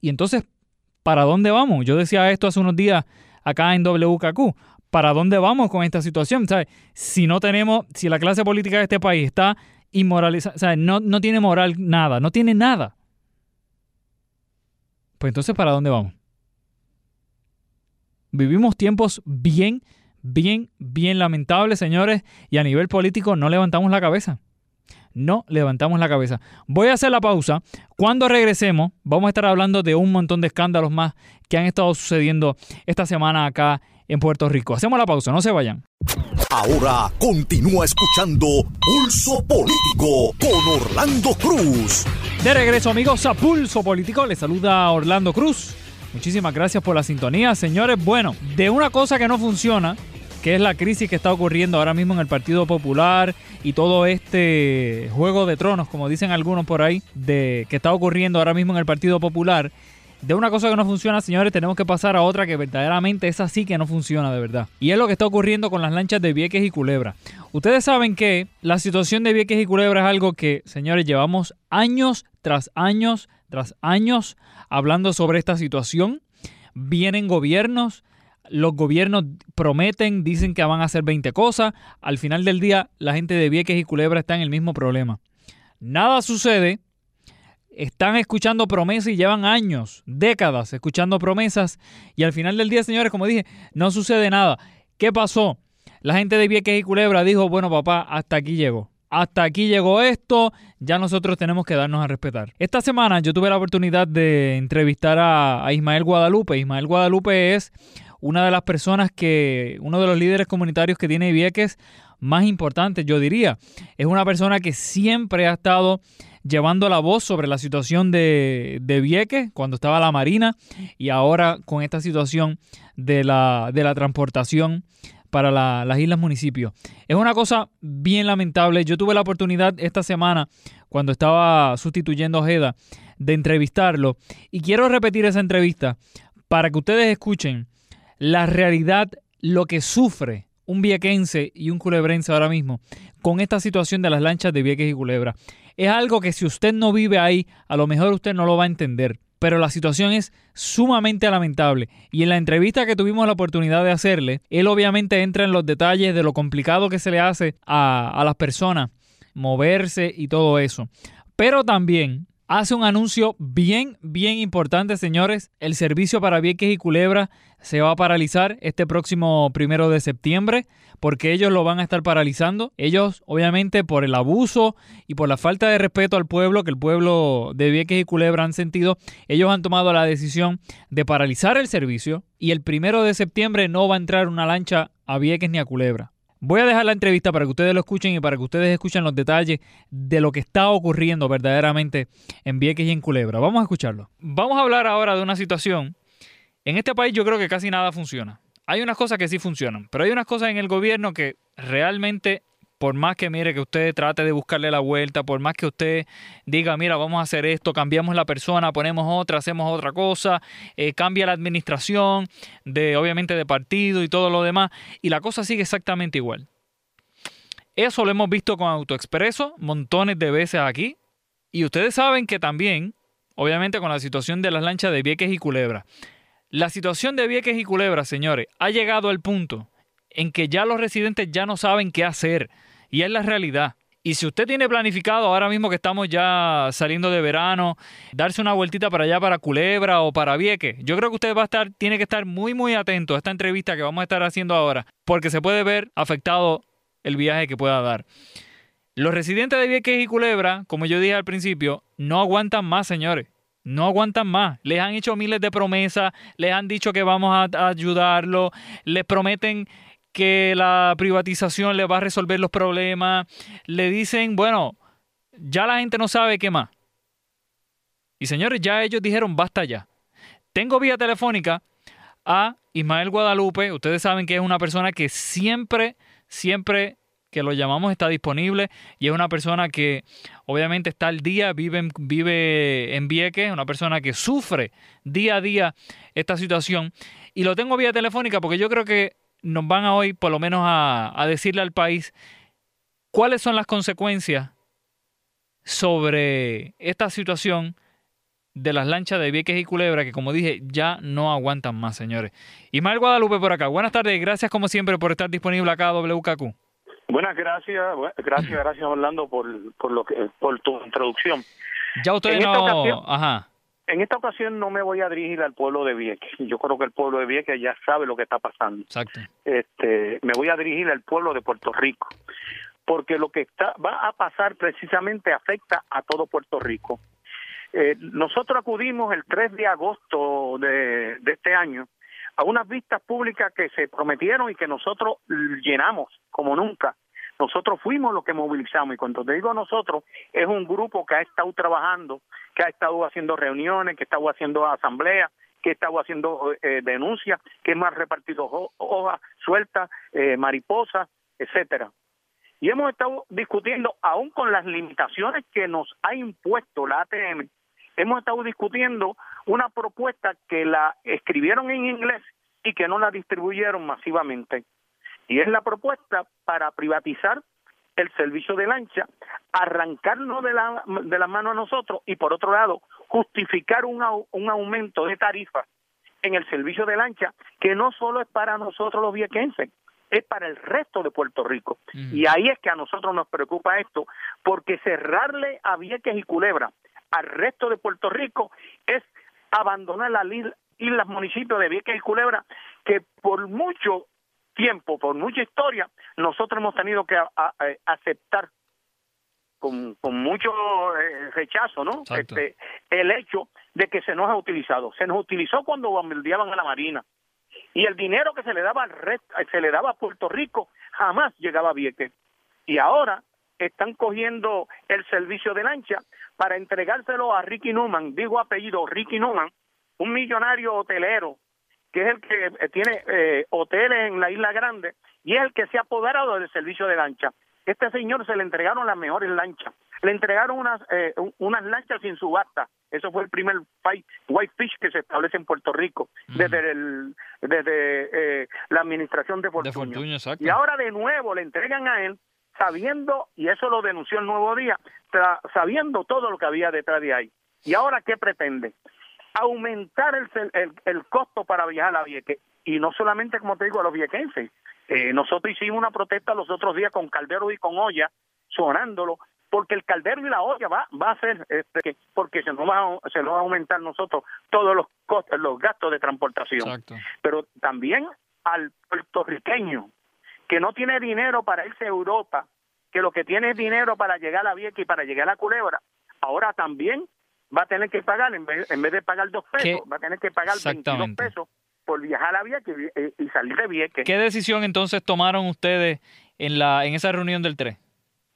Y entonces, ¿para dónde vamos? Yo decía esto hace unos días acá en WKQ. ¿Para dónde vamos con esta situación? Si no tenemos, si la clase política de este país está inmoralizada, no, no tiene moral nada, no tiene nada. Pues entonces, ¿para dónde vamos? Vivimos tiempos bien, bien, bien lamentables, señores, y a nivel político no levantamos la cabeza no levantamos la cabeza. Voy a hacer la pausa. Cuando regresemos, vamos a estar hablando de un montón de escándalos más que han estado sucediendo esta semana acá en Puerto Rico. Hacemos la pausa, no se vayan. Ahora continúa escuchando Pulso Político con Orlando Cruz. De regreso, amigos, a Pulso Político. Les saluda Orlando Cruz. Muchísimas gracias por la sintonía, señores. Bueno, de una cosa que no funciona, que es la crisis que está ocurriendo ahora mismo en el Partido Popular y todo este juego de tronos, como dicen algunos por ahí, de que está ocurriendo ahora mismo en el Partido Popular. De una cosa que no funciona, señores, tenemos que pasar a otra que verdaderamente es así que no funciona de verdad. Y es lo que está ocurriendo con las lanchas de Vieques y Culebra. Ustedes saben que la situación de Vieques y Culebra es algo que, señores, llevamos años tras años tras años hablando sobre esta situación. Vienen gobiernos, los gobiernos prometen, dicen que van a hacer 20 cosas. Al final del día, la gente de Vieques y Culebra está en el mismo problema. Nada sucede. Están escuchando promesas y llevan años, décadas escuchando promesas. Y al final del día, señores, como dije, no sucede nada. ¿Qué pasó? La gente de Vieques y Culebra dijo, bueno papá, hasta aquí llegó. Hasta aquí llegó esto, ya nosotros tenemos que darnos a respetar. Esta semana yo tuve la oportunidad de entrevistar a, Ismael Guadalupe. Ismael Guadalupe es una de las personas que, uno de los líderes comunitarios que tiene Vieques más importantes, yo diría. Es una persona que siempre ha estado llevando la voz sobre la situación de, de Vieques cuando estaba la Marina y ahora con esta situación de la, de la transportación para las islas municipios. Es una cosa bien lamentable. Yo tuve la oportunidad esta semana, cuando estaba sustituyendo a Ojeda, de entrevistarlo. Y quiero repetir esa entrevista para que ustedes escuchen la realidad, lo que sufre un viequense y un culebrense ahora mismo con esta situación de las lanchas de Vieques y Culebra. Es algo que si usted no vive ahí, a lo mejor usted no lo va a entender. Pero la situación es sumamente lamentable. Y en la entrevista que tuvimos la oportunidad de hacerle, él obviamente entra en los detalles de lo complicado que se le hace a, a las personas moverse y todo eso. Pero también hace un anuncio bien, bien importante, señores. El servicio para Vieques y Culebra se va a paralizar este próximo primero de septiembre porque ellos lo van a estar paralizando. Ellos, obviamente, por el abuso y por la falta de respeto al pueblo que el pueblo de Vieques y Culebra han sentido, ellos han tomado la decisión de paralizar el servicio y el primero de septiembre no va a entrar una lancha a Vieques ni a Culebra. Voy a dejar la entrevista para que ustedes lo escuchen y para que ustedes escuchen los detalles de lo que está ocurriendo verdaderamente en Vieques y en Culebra. Vamos a escucharlo. Vamos a hablar ahora de una situación. En este país yo creo que casi nada funciona. Hay unas cosas que sí funcionan, pero hay unas cosas en el gobierno que realmente por más que mire que usted trate de buscarle la vuelta, por más que usted diga, mira, vamos a hacer esto, cambiamos la persona, ponemos otra, hacemos otra cosa, eh, cambia la administración, de obviamente de partido y todo lo demás, y la cosa sigue exactamente igual. Eso lo hemos visto con AutoExpreso montones de veces aquí, y ustedes saben que también, obviamente con la situación de las lanchas de Vieques y Culebra, la situación de Vieques y Culebra, señores, ha llegado al punto en que ya los residentes ya no saben qué hacer. Y es la realidad. Y si usted tiene planificado ahora mismo que estamos ya saliendo de verano, darse una vueltita para allá para Culebra o para Vieques, yo creo que usted va a estar, tiene que estar muy muy atento a esta entrevista que vamos a estar haciendo ahora, porque se puede ver afectado el viaje que pueda dar. Los residentes de Vieques y Culebra, como yo dije al principio, no aguantan más, señores. No aguantan más. Les han hecho miles de promesas, les han dicho que vamos a, a ayudarlo, les prometen que la privatización le va a resolver los problemas. Le dicen, bueno, ya la gente no sabe qué más. Y señores, ya ellos dijeron, basta ya. Tengo vía telefónica a Ismael Guadalupe. Ustedes saben que es una persona que siempre, siempre que lo llamamos está disponible y es una persona que obviamente está al día, vive en, vive en Vieques, una persona que sufre día a día esta situación. Y lo tengo vía telefónica porque yo creo que nos van a hoy por lo menos a, decirle al país cuáles son las consecuencias sobre esta situación de las lanchas de Vieques y Culebra, que como dije, ya no aguantan más, señores. Ismael Guadalupe por acá. Buenas tardes y gracias como siempre por estar disponible acá a WKQ. Buenas gracias, gracias, <clears throat> gracias Orlando por, por, lo que, por tu introducción. Ya usted no... Ajá. En esta ocasión no me voy a dirigir al pueblo de Vieques. Yo creo que el pueblo de Vieques ya sabe lo que está pasando. Exacto. Este, me voy a dirigir al pueblo de Puerto Rico, porque lo que está, va a pasar precisamente afecta a todo Puerto Rico. Eh, nosotros acudimos el 3 de agosto de, de este año a unas vistas públicas que se prometieron y que nosotros llenamos como nunca nosotros fuimos los que movilizamos y cuando te digo nosotros, es un grupo que ha estado trabajando, que ha estado haciendo reuniones, que ha estado haciendo asambleas, que ha estado haciendo eh, denuncias, que hemos repartido hojas sueltas, eh, mariposas, etcétera. Y hemos estado discutiendo, aún con las limitaciones que nos ha impuesto la ATM, hemos estado discutiendo una propuesta que la escribieron en inglés y que no la distribuyeron masivamente. Y es la propuesta para privatizar el servicio de lancha, arrancarnos de la, de la mano a nosotros y por otro lado justificar un, un aumento de tarifas en el servicio de lancha que no solo es para nosotros los viequenses, es para el resto de Puerto Rico. Y ahí es que a nosotros nos preocupa esto, porque cerrarle a Vieques y Culebra al resto de Puerto Rico es abandonar la islas municipios de Vieques y Culebra, que por mucho tiempo, por mucha historia, nosotros hemos tenido que aceptar con, con mucho eh, rechazo, ¿no? Este, el hecho de que se nos ha utilizado. Se nos utilizó cuando bombardeaban a la Marina. Y el dinero que se le daba al se le daba a Puerto Rico jamás llegaba a Vieques. Y ahora están cogiendo el servicio de lancha para entregárselo a Ricky Newman, digo apellido Ricky Newman, un millonario hotelero que es el que eh, tiene eh, hoteles en la Isla Grande y es el que se ha apoderado del servicio de lancha. Este señor se le entregaron las mejores lanchas. Le entregaron unas eh, unas lanchas sin subasta. Eso fue el primer white fish que se establece en Puerto Rico desde el desde la administración de Fortunio. y ahora de nuevo le entregan a él sabiendo y eso lo denunció el Nuevo Día, sabiendo todo lo que había detrás de ahí. ¿Y ahora qué pretende? Aumentar el, el, costo para viajar a Vieques. Y no solamente, como te digo, a los viequenses. Eh, nosotros hicimos una protesta los otros días con Caldero y con Olla, sonándolo, porque el caldero y la olla va, va a ser, este, porque se nos va, a, se nos va a aumentar nosotros todos los costos, los gastos de transportación. Pero también al puertorriqueño que no tiene dinero para irse a Europa, que lo que tiene es dinero para llegar a Vieques y para llegar a Culebra, ahora también va a tener que pagar, en vez, en vez de pagar dos pesos, va a tener que pagar 22 pesos por viajar a Vieques y, salir de Vieques. ¿Qué decisión entonces tomaron ustedes en, la, en esa reunión del 3?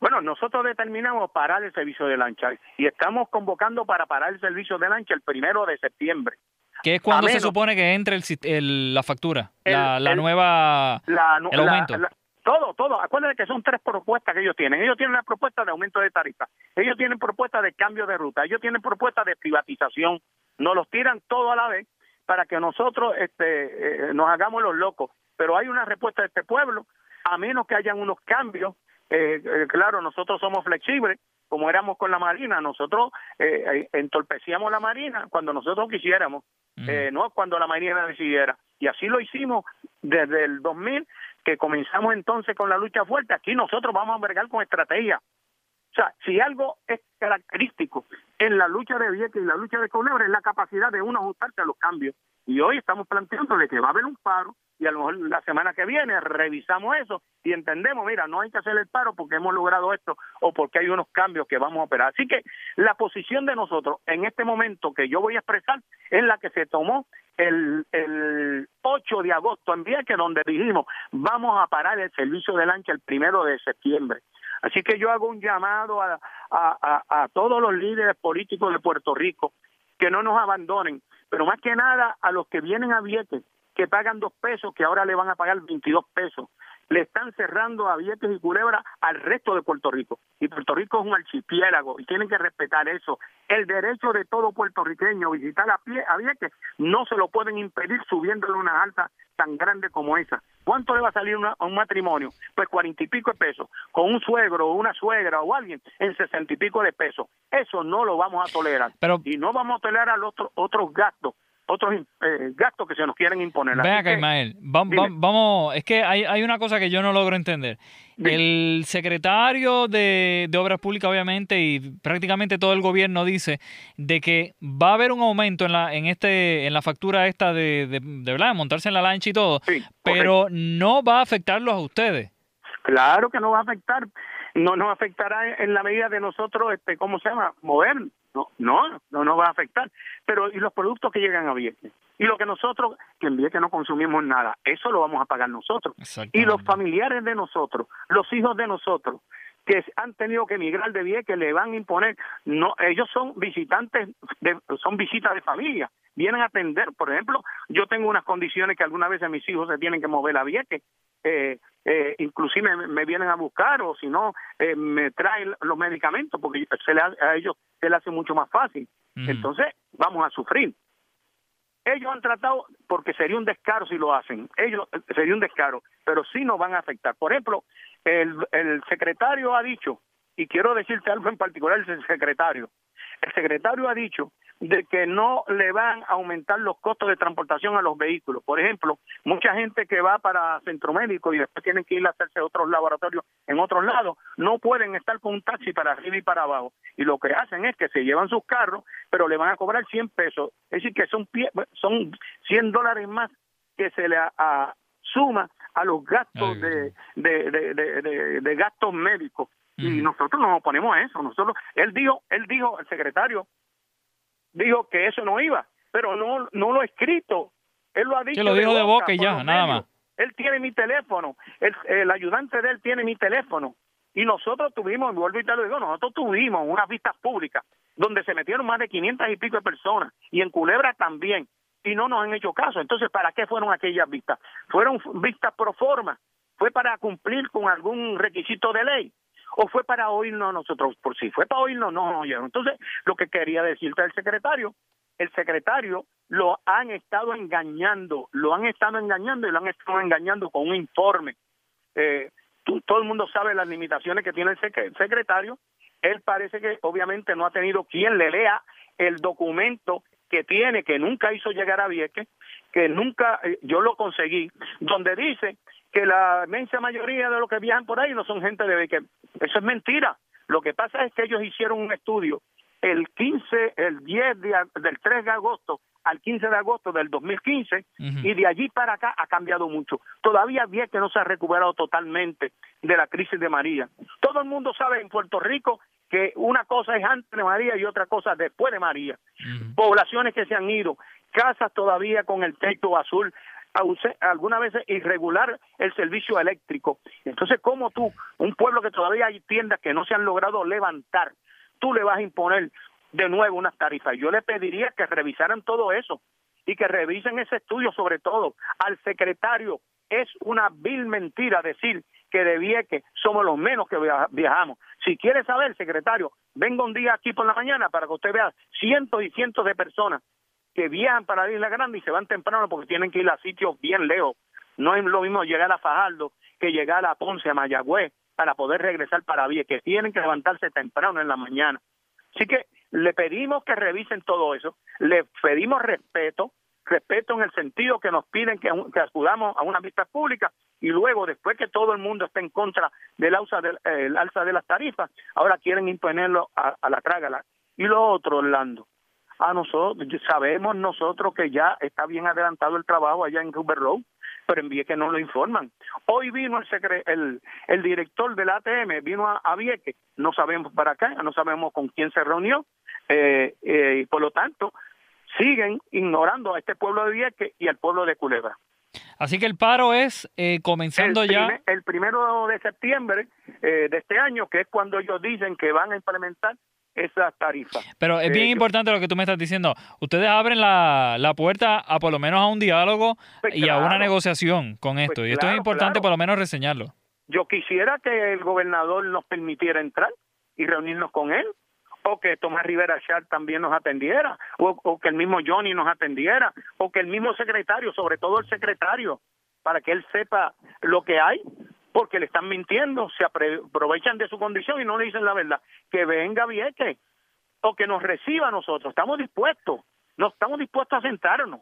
Bueno, nosotros determinamos parar el servicio de lancha y estamos convocando para parar el servicio de lancha el primero de septiembre. ¿Qué es cuando se supone que entre el, la factura? la, nueva. el aumento. Todo, todo. Acuérdense que son tres propuestas que ellos tienen. Ellos tienen la propuesta de aumento de tarifa. Ellos tienen propuesta de cambio de ruta. Ellos tienen propuesta de privatización. Nos los tiran todo a la vez para que nosotros este, eh, nos hagamos los locos. Pero hay una respuesta de este pueblo, a menos que hayan unos cambios eh, eh, claro, nosotros somos flexibles, como éramos con la Marina, nosotros eh, entorpecíamos la Marina cuando nosotros quisiéramos, no cuando la Marina decidiera. Y así lo hicimos desde el 2000, que comenzamos entonces con la lucha fuerte. Aquí nosotros vamos a vergar con estrategia. O sea, si algo es característico en la lucha de Vieques y la lucha de Culebra es la capacidad de uno ajustarse a los cambios. Y hoy estamos planteando de que va a haber un paro, y a lo mejor la semana que viene revisamos eso y entendemos, mira, no hay que hacer el paro porque hemos logrado esto o porque hay unos cambios que vamos a operar. Así que la posición de nosotros en este momento que yo voy a expresar es la que se tomó el, el 8 de agosto en que donde dijimos vamos a parar el servicio de lancha el primero de septiembre. Así que yo hago un llamado a, a, a todos los líderes políticos de Puerto Rico que no nos abandonen, pero más que nada a los que vienen a Vieques que pagan dos pesos, que ahora le van a pagar 22 pesos. Le están cerrando a y Culebra al resto de Puerto Rico. Y Puerto Rico es un archipiélago y tienen que respetar eso. El derecho de todo puertorriqueño a visitar a, pie, a Vieques no se lo pueden impedir subiéndole una alta tan grande como esa. ¿Cuánto le va a salir a un matrimonio? Pues cuarenta y pico de pesos. Con un suegro o una suegra o alguien en sesenta y pico de pesos. Eso no lo vamos a tolerar. y no vamos a tolerar los otros gastos otros eh, gastos que se nos quieren imponer. Ven acá, Ismael, vamos, es que hay, hay una cosa que yo no logro entender. El secretario de, Obras Públicas, obviamente, y prácticamente todo el gobierno dice de que va a haber un aumento en la, en este, en la factura esta de, de, verdad, montarse en la lancha y todo, pero no va a afectarlos a ustedes. Claro que no va a afectar, no nos afectará en la medida de nosotros, este, ¿cómo se llama? Mover, no, no, no nos va a afectar. Pero y los productos que llegan a Vieques y lo que nosotros que en Vieques no consumimos nada, eso lo vamos a pagar nosotros. Y los familiares de nosotros, los hijos de nosotros que han tenido que emigrar de Vieques le van a imponer, no, ellos son visitantes, de, son visitas de familia, vienen a atender, por ejemplo, yo tengo unas condiciones que alguna vez mis hijos se tienen que mover a Vieques, eh, eh, inclusive me, vienen a buscar o si no eh, me traen los medicamentos porque se le, a ellos se les hace mucho más fácil. Entonces vamos a sufrir. Ellos han tratado, porque sería un descaro si lo hacen, ellos sería un descaro, pero sí nos van a afectar. Por ejemplo, el, el secretario ha dicho, y quiero decirte algo en particular, el secretario, el secretario ha dicho de que no le van a aumentar los costos de transportación a los vehículos. Por ejemplo, mucha gente que va para centro médico y después tienen que ir a hacerse otros laboratorios en otros lados, no pueden estar con un taxi para arriba y para abajo. Y lo que hacen es que se llevan sus carros, pero le van a cobrar 100 pesos. Es decir, que son, son 100 dólares más que se le suma a los gastos de, de, gastos médicos. Y nosotros nos oponemos a eso. Nosotros, él dijo, él dijo, el secretario, dijo que eso no iba, pero no, no lo ha escrito. Él lo ha dicho. Que lo dijo de boca, y ya, nada más. Él tiene mi teléfono, el, el, ayudante de él tiene mi teléfono. Y nosotros tuvimos, vuelvo y te lo digo, nosotros tuvimos unas vistas públicas donde se metieron más de 500 y pico de personas, y en Culebra también, y no nos han hecho caso. Entonces, ¿para qué fueron aquellas vistas? Fueron vistas pro forma, fue para cumplir con algún requisito de ley o fue para oírnos nosotros por si fue para oírnos no oyeron entonces lo que quería decirte al secretario el secretario lo han estado engañando lo han estado engañando y lo han estado engañando con un informe. Eh, todo el mundo sabe las limitaciones que tiene el secretario. Él parece que obviamente no ha tenido quien le lea el documento que tiene, que nunca hizo llegar a Vieques, que nunca, eh, yo lo conseguí, donde dice que la inmensa mayoría de los que viajan por ahí no son gente de Vieques. Eso es mentira. Lo que pasa es que ellos hicieron un estudio el 15, el 10 del 3 de agosto al 15 de agosto del 2015 y de allí para acá ha cambiado mucho. Todavía bien que no se ha recuperado totalmente de la crisis de María. Todo el mundo sabe en Puerto Rico que una cosa es antes de María y otra cosa después de María. Poblaciones que se han ido, casas todavía con el techo azul, algunas veces irregular el servicio eléctrico. Entonces, ¿cómo tú, un pueblo que todavía hay tiendas que no se han logrado levantar, tú le vas a imponer de nuevo unas tarifas? Yo le pediría que revisaran todo eso y que revisen ese estudio sobre todo. Al secretario es una vil mentira decir que de que somos los menos que viajamos. Si quiere saber, secretario, venga un día aquí por la mañana para que usted vea cientos y cientos de personas que viajan para la Isla Grande y se van temprano porque tienen que ir a sitios bien lejos. No es lo mismo llegar a Fajardo que llegar a Ponce, a Mayagüez, para poder regresar para que Tienen que levantarse temprano en la mañana. Así que le pedimos que revisen todo eso, le pedimos respeto, respeto en el sentido que nos piden que, acudamos a una vista pública y luego, después que todo el mundo está en contra del alza de, alza de las tarifas, ahora quieren imponerlo a, a la trágala. Y lo otro, Orlando, a nosotros, sabemos nosotros que ya está bien adelantado el trabajo allá en Rubber Road, pero envíe que no lo informan. Hoy vino el, el, el director del ATM, vino a, a Vieques, no sabemos para acá, no sabemos con quién se reunió, eh, eh, y por lo tanto siguen ignorando a este pueblo de Vieques y al pueblo de Culebra. Así que el paro es eh, comenzando ya. el primero de septiembre de este año, que es cuando ellos dicen que van a implementar esa tarifa. Pero es bien eh, importante lo que tú me estás diciendo. Ustedes abren la, la puerta a por lo menos a un diálogo pues y a una negociación con pues esto. y esto es importante por lo menos reseñarlo. Yo quisiera que el gobernador nos permitiera entrar y reunirnos con él, o que Tomás Rivera Char también nos atendiera, o, o que el mismo Johnny nos atendiera, o que el mismo secretario, sobre todo el secretario, para que él sepa lo que hay, porque le están mintiendo, se aprovechan de su condición y no le dicen la verdad. Que venga Vieques o que nos reciba a nosotros. Estamos dispuestos, no estamos dispuestos a sentarnos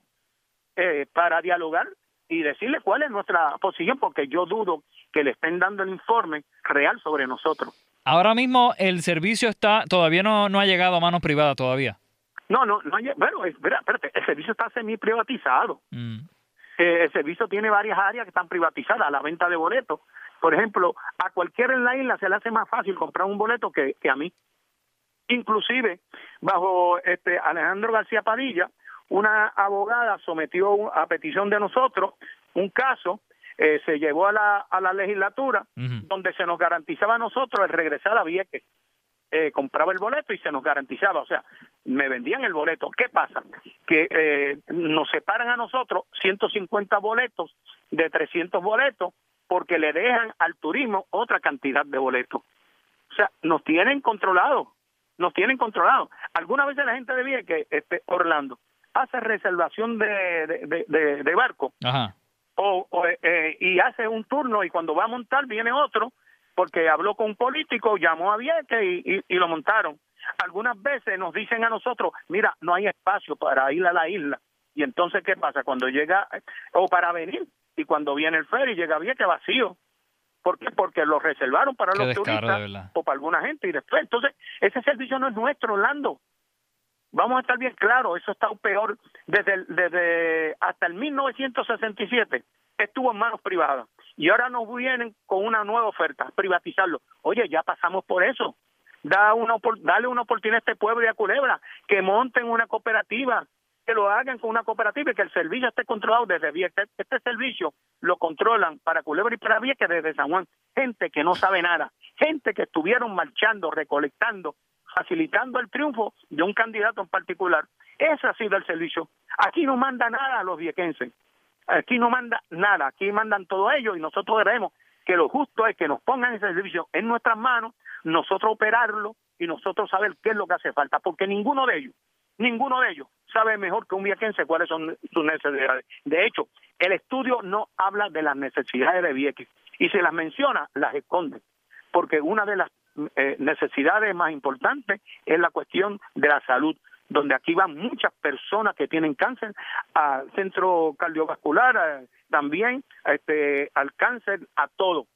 eh, para dialogar y decirle cuál es nuestra posición, porque yo dudo que le estén dando el informe real sobre nosotros. Ahora mismo el servicio está, todavía no, no ha llegado a manos privadas todavía. No, no, no bueno, espérate, el servicio está semi privatizado. Mm. Eh, el servicio tiene varias áreas que están privatizadas, la venta de boletos, por ejemplo, a cualquiera en la isla se le hace más fácil comprar un boleto que, a mí. Inclusive, bajo este Alejandro García Padilla, una abogada sometió a petición de nosotros un caso, eh, se llevó a la, a la legislatura, donde se nos garantizaba a nosotros el regresar a Vieques. Eh, compraba el boleto y se nos garantizaba, o sea, me vendían el boleto. ¿Qué pasa? Que eh, nos separan a nosotros 150 boletos de 300 boletos porque le dejan al turismo otra cantidad de boletos. O sea, nos tienen controlados, nos tienen controlados. Algunas veces la gente de que este, Orlando, hace reservación de, de, barco O, eh, y hace un turno y cuando va a montar viene otro porque habló con un político, llamó a Vieques y, y, lo montaron. Algunas veces nos dicen a nosotros, mira, no hay espacio para ir a la isla. Y entonces, ¿qué pasa? Cuando llega, o para venir, y cuando viene el ferry llega bien que vacío. ¿Por qué? Porque lo reservaron para los turistas o para alguna gente y después. Entonces, ese servicio no es nuestro, Orlando. Vamos a estar bien claros, eso está peor. Desde, desde hasta el 1967 estuvo en manos privadas y ahora nos vienen con una nueva oferta, privatizarlo. Oye, ya pasamos por eso. Da una, dale una oportunidad a este pueblo y a Culebra, que monten una cooperativa, que lo hagan con una cooperativa y que el servicio esté controlado desde Vieques. Este, este servicio lo controlan para Culebra y para Vieques desde San Juan. Gente que no sabe nada, gente que estuvieron marchando, recolectando, facilitando el triunfo de un candidato en particular. Ese ha sido el servicio. Aquí no manda nada a los viequenses. Aquí no manda nada. Aquí mandan todo ellos y nosotros veremos que lo justo es que nos pongan ese servicio en nuestras manos, nosotros operarlo y nosotros saber qué es lo que hace falta, porque ninguno de ellos Ninguno de ellos sabe mejor que un viequense cuáles son sus necesidades. De hecho, el estudio no habla de las necesidades de Vieques y si las menciona, las esconde, porque una de las eh, necesidades más importantes es la cuestión de la salud, donde aquí van muchas personas que tienen cáncer al centro cardiovascular, también este, al cáncer, a todo.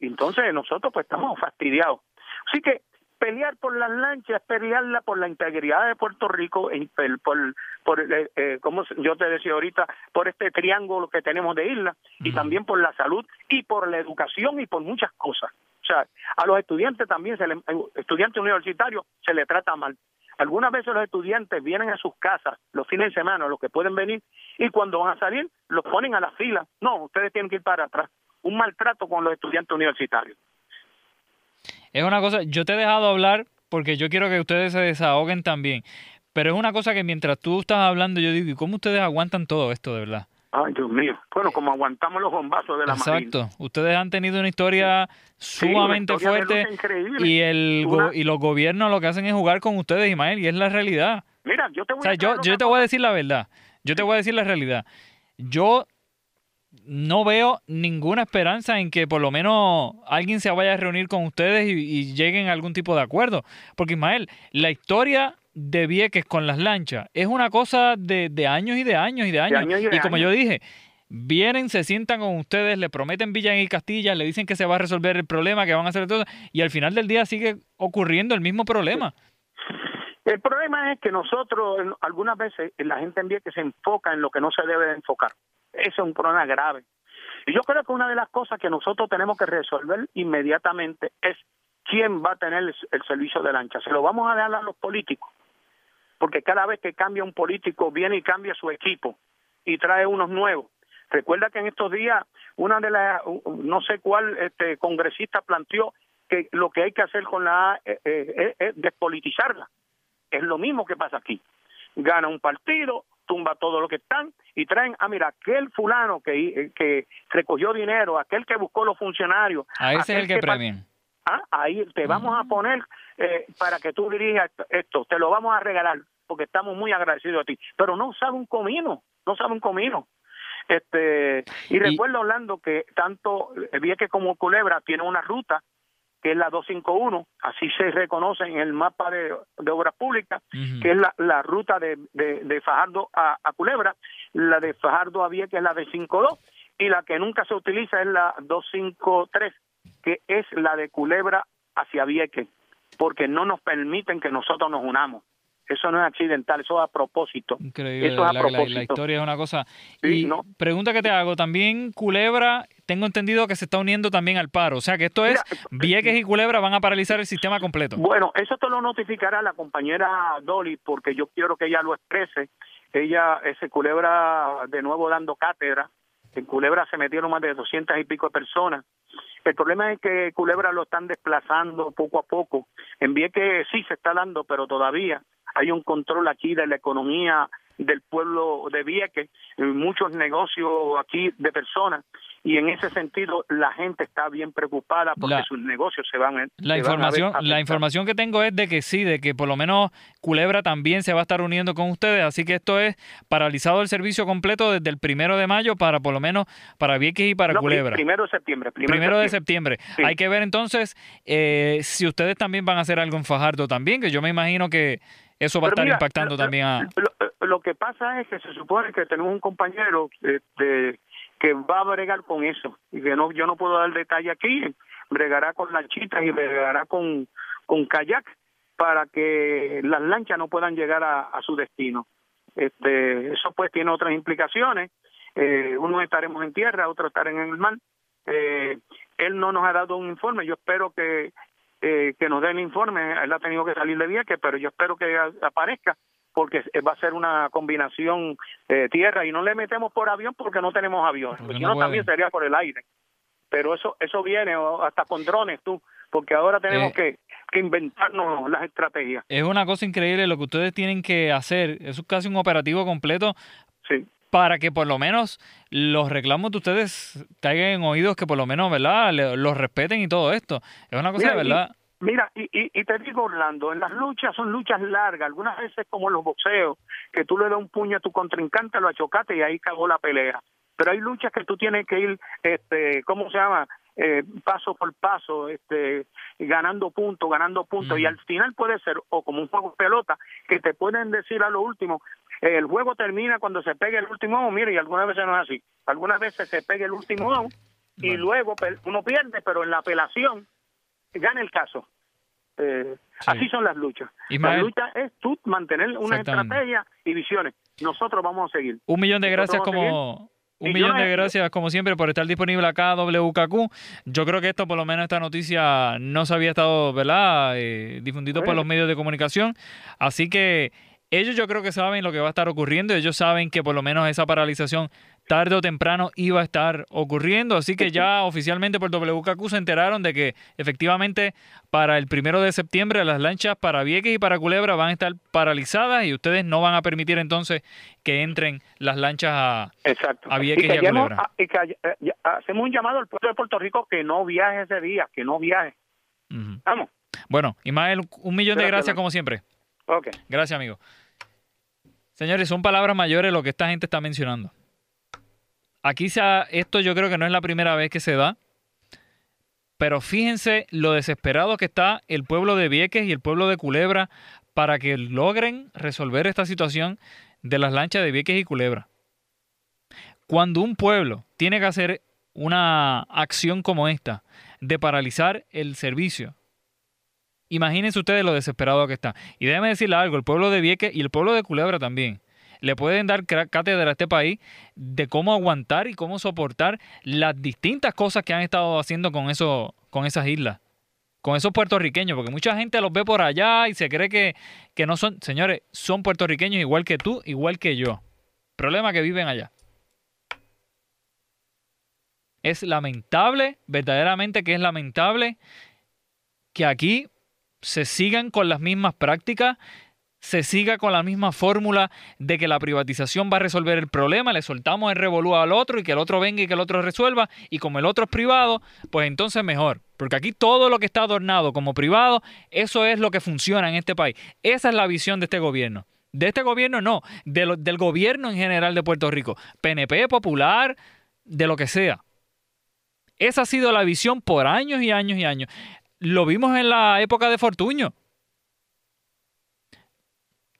Entonces nosotros pues estamos fastidiados. Así que pelear por las lanchas, pelearla por la integridad de Puerto Rico, por, por eh, eh, como yo te decía ahorita, por este triángulo que tenemos de isla, y también por la salud, y por la educación, y por muchas cosas. O sea, a los estudiantes también, se le, eh, estudiantes universitarios, se les trata mal. Algunas veces los estudiantes vienen a sus casas los fines de semana, los que pueden venir, y cuando van a salir, los ponen a la fila. No, ustedes tienen que ir para atrás. Un maltrato con los estudiantes universitarios. Es una cosa, yo te he dejado hablar porque yo quiero que ustedes se desahoguen también. Pero es una cosa que mientras tú estás hablando, yo digo, ¿y cómo ustedes aguantan todo esto de verdad? Ay, Dios mío. Bueno, como aguantamos los bombazos de la Exacto. Ustedes han tenido una historia sumamente fuerte y el y los gobiernos lo que hacen es jugar con ustedes, Ismael, y es la realidad. Mira, yo te voy a yo, yo te voy a decir la verdad. Yo te voy a decir la realidad. Yo no veo ninguna esperanza en que por lo menos alguien se vaya a reunir con ustedes y, lleguen a algún tipo de acuerdo. Porque Ismael, la historia de Vieques con las lanchas es una cosa de, años y de años y de años. y, como yo dije, vienen, se sientan con ustedes, le prometen Villa y Castilla, le dicen que se va a resolver el problema, que van a hacer todo, y al final del día sigue ocurriendo el mismo problema. El problema es que nosotros, algunas veces, la gente en Vieques se enfoca en lo que no se debe de enfocar. Ese es un problema grave. Y yo creo que una de las cosas que nosotros tenemos que resolver inmediatamente es quién va a tener el, servicio de lancha. Se lo vamos a dejar a los políticos, porque cada vez que cambia un político viene y cambia su equipo y trae unos nuevos. Recuerda que en estos días una de las, no sé cuál este, congresista planteó que lo que hay que hacer con la eh, eh, es despolitizarla. Es lo mismo que pasa aquí. Gana un partido, tumba todo lo que están y traen, ah, mira, aquel fulano que, que recogió dinero, aquel que buscó los funcionarios. A ese es el que, premian. Ah, ahí te vamos a poner eh, para que tú dirijas esto, te lo vamos a regalar porque estamos muy agradecidos a ti. Pero no sabe un comino, no sabe un comino. Este, y, recuerdo, Orlando, que tanto Vieques como Culebra tienen una ruta que es la 251, así se reconoce en el mapa de, obras públicas, que es la, ruta de, de, Fajardo a, Culebra, la de Fajardo a Vieques es la de 52 y la que nunca se utiliza es la 253, que es la de Culebra hacia Vieques, porque no nos permiten que nosotros nos unamos. Eso no es accidental, eso es a propósito. Increíble. Eso es a la, propósito. La, historia es una cosa. y pregunta que te hago, también Culebra, tengo entendido que se está uniendo también al paro. O sea que esto es, Vieques y Culebra van a paralizar el sistema completo. Bueno, eso te lo notificará la compañera Dolly, porque yo quiero que ella lo exprese. Ella, ese Culebra, de nuevo dando cátedra. En Culebra se metieron más de doscientas y pico de personas. El problema es que Culebra lo están desplazando poco a poco. En Vieques sí se está dando, pero todavía hay un control aquí de la economía del pueblo de Vieques, muchos negocios aquí de personas y en ese sentido la gente está bien preocupada porque sus negocios se van, la información la información que tengo es de que sí de que por lo menos Culebra también se va a estar uniendo con ustedes. Así que esto es paralizado el servicio completo desde el primero de mayo para por lo menos para Vieques y para Culebra. primero de septiembre primero, de septiembre. hay que ver entonces eh, si ustedes también van a hacer algo en Fajardo también que yo me imagino que eso va a estar impactando también a... Lo, que pasa es que se supone que tenemos un compañero de, que va a bregar con eso y que no yo no puedo dar detalle aquí, bregará con lanchitas y bregará con, con kayak para que las lanchas no puedan llegar a, su destino. Este, eso pues tiene otras implicaciones. Eh, unos estaremos en tierra, otros estarán en el mar. Eh, él no nos ha dado un informe. Yo espero que eh, que nos dé el informe. Él ha tenido que salir de viaje, pero yo espero que aparezca porque va a ser una combinación de tierra y no le metemos por avión porque no tenemos avión. si no, también sería por el aire. Pero eso eso viene hasta con drones, tú, porque ahora tenemos eh. que, inventarnos las estrategias. Es una cosa increíble lo que ustedes tienen que hacer. Eso es casi un operativo completo. Sí para que por lo menos los reclamos de ustedes caigan en oídos que por lo menos, ¿verdad?, los respeten y todo esto. Es una cosa de verdad. Mira, y, y, te digo, Orlando, en las luchas son luchas largas, algunas veces como los boxeos, que tú le das un puño a tu contrincante, lo achocate y ahí cagó la pelea. Pero hay luchas que tú tienes que ir, este, ¿cómo se llama? Eh, paso por paso, este, ganando puntos, ganando puntos, y al final puede ser, o como un juego de pelota, que te pueden decir a lo último, el juego termina cuando se pegue el último out, mire, y algunas veces no es así, algunas veces se pega el último out, y luego uno pierde, pero en la apelación gana el caso. Eh, Así son las luchas. La lucha es tú mantener una estrategia y visiones. Nosotros vamos a seguir. Un millón de gracias como... Un millón de gracias, como siempre, por estar disponible acá WKQ. Yo creo que esto, por lo menos, esta noticia no se había estado, ¿verdad?, eh, difundido por los medios de comunicación. Así que ellos yo creo que saben lo que va a estar ocurriendo. Ellos saben que por lo menos esa paralización tarde o temprano iba a estar ocurriendo. Así que ya <laughs> oficialmente por WKQ se enteraron de que efectivamente para el primero de septiembre las lanchas para Vieques y para Culebra van a estar paralizadas y ustedes no van a permitir entonces que entren las lanchas a, a Vieques y, a Culebra. y que eh, hacemos un llamado al pueblo de Puerto Rico que no viaje ese día, que no viaje. Vamos. Bueno, Ismael, un millón de gracias como siempre. Ok. Gracias, amigo. Señores, son palabras mayores lo que esta gente está mencionando. Aquí esto yo creo que no es la primera vez que se da. Pero fíjense lo desesperado que está el pueblo de Vieques y el pueblo de Culebra para que logren resolver esta situación de las lanchas de Vieques y Culebra. Cuando un pueblo tiene que hacer una acción como esta de paralizar el servicio, imagínense ustedes lo desesperado que está. Y déjeme decirle algo, el pueblo de Vieques y el pueblo de Culebra también le pueden dar cátedra a este país de cómo aguantar y cómo soportar las distintas cosas que han estado haciendo con, eso, con esas islas, con esos puertorriqueños, porque mucha gente los ve por allá y se cree que, que no son, señores, son puertorriqueños igual que tú, igual que yo. Problema que viven allá. Es lamentable, verdaderamente que es lamentable que aquí se sigan con las mismas prácticas, se siga con la misma fórmula de que la privatización va a resolver el problema, le soltamos el revolú al otro y que el otro venga y que el otro resuelva, y como el otro es privado, pues entonces mejor. Porque aquí todo lo que está adornado como privado, eso es lo que funciona en este país. Esa es la visión de este gobierno. De este gobierno no, del gobierno en general de Puerto Rico. PNP, popular, de lo que sea. Esa ha sido la visión por años y años y años. Lo vimos en la época de Fortuño.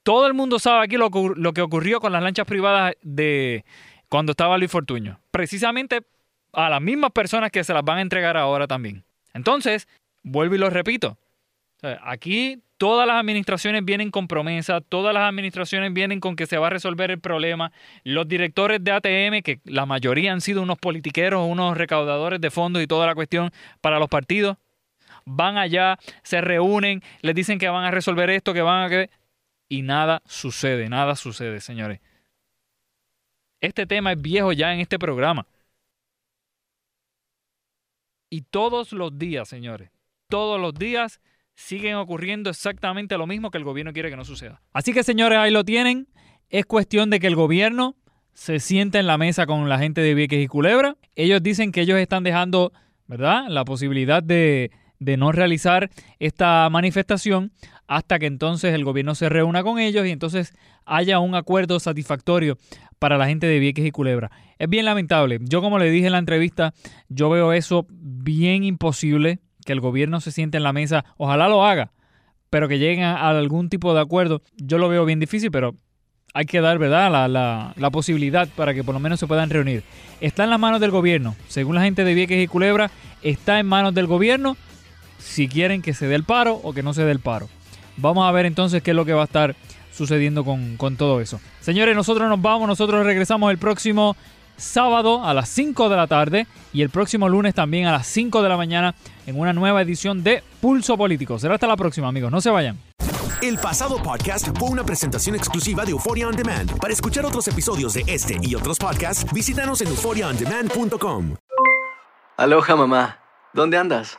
Todo el mundo sabe aquí lo, que ocurrió con las lanchas privadas de cuando estaba Luis Fortuño. Precisamente a las mismas personas que se las van a entregar ahora también. Entonces, vuelvo y lo repito. Aquí todas las administraciones vienen con promesa, todas las administraciones vienen con que se va a resolver el problema. Los directores de ATM, que la mayoría han sido unos politiqueros, unos recaudadores de fondos y toda la cuestión para los partidos, van allá, se reúnen, les dicen que van a resolver esto, que van a y nada sucede, nada sucede, señores. Este tema es viejo ya en este programa. Y todos los días, señores, todos los días siguen ocurriendo exactamente lo mismo que el gobierno quiere que no suceda. Así que, señores, ahí lo tienen. Es cuestión de que el gobierno se sienta en la mesa con la gente de Vieques y Culebra. Ellos dicen que ellos están dejando, ¿verdad?, la posibilidad de, de no realizar esta manifestación hasta que entonces el gobierno se reúna con ellos y entonces haya un acuerdo satisfactorio para la gente de Vieques y Culebra. Es bien lamentable. Yo como le dije en la entrevista, yo veo eso bien imposible, que el gobierno se siente en la mesa. Ojalá lo haga, pero que lleguen a algún tipo de acuerdo. Yo lo veo bien difícil, pero hay que dar ¿verdad? La, la, la, posibilidad para que por lo menos se puedan reunir. Está en las manos del gobierno. Según la gente de Vieques y Culebra, está en manos del gobierno si quieren que se dé el paro o que no se dé el paro. Vamos a ver entonces qué es lo que va a estar sucediendo con, todo eso. Señores, nosotros nos vamos, nosotros regresamos el próximo sábado a las 5 de la tarde y el próximo lunes también a las 5 de la mañana en una nueva edición de Pulso Político. Será hasta la próxima, amigos. No se vayan. El pasado podcast fue una presentación exclusiva de Euphoria On Demand. Para escuchar otros episodios de este y otros podcasts, visítanos en euphoriaondemand.com. Aloha, mamá. ¿Dónde andas?